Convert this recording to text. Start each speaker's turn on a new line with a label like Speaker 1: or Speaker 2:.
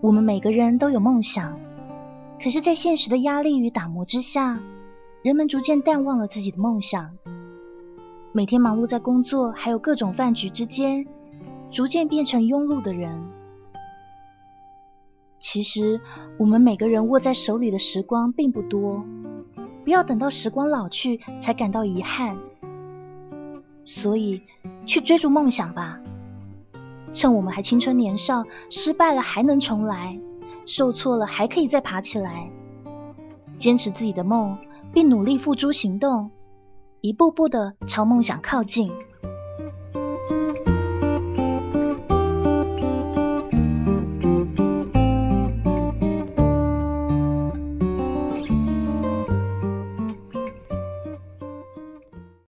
Speaker 1: 我们每个人都有梦想，可是，在现实的压力与打磨之下，人们逐渐淡忘了自己的梦想。每天忙碌在工作还有各种饭局之间，逐渐变成庸碌的人。其实，我们每个人握在手里的时光并不多，不要等到时光老去才感到遗憾。所以，去追逐梦想吧。趁我们还青春年少，失败了还能重来，受挫了还可以再爬起来。坚持自己的梦，并努力付诸行动。一步步的朝梦想靠近。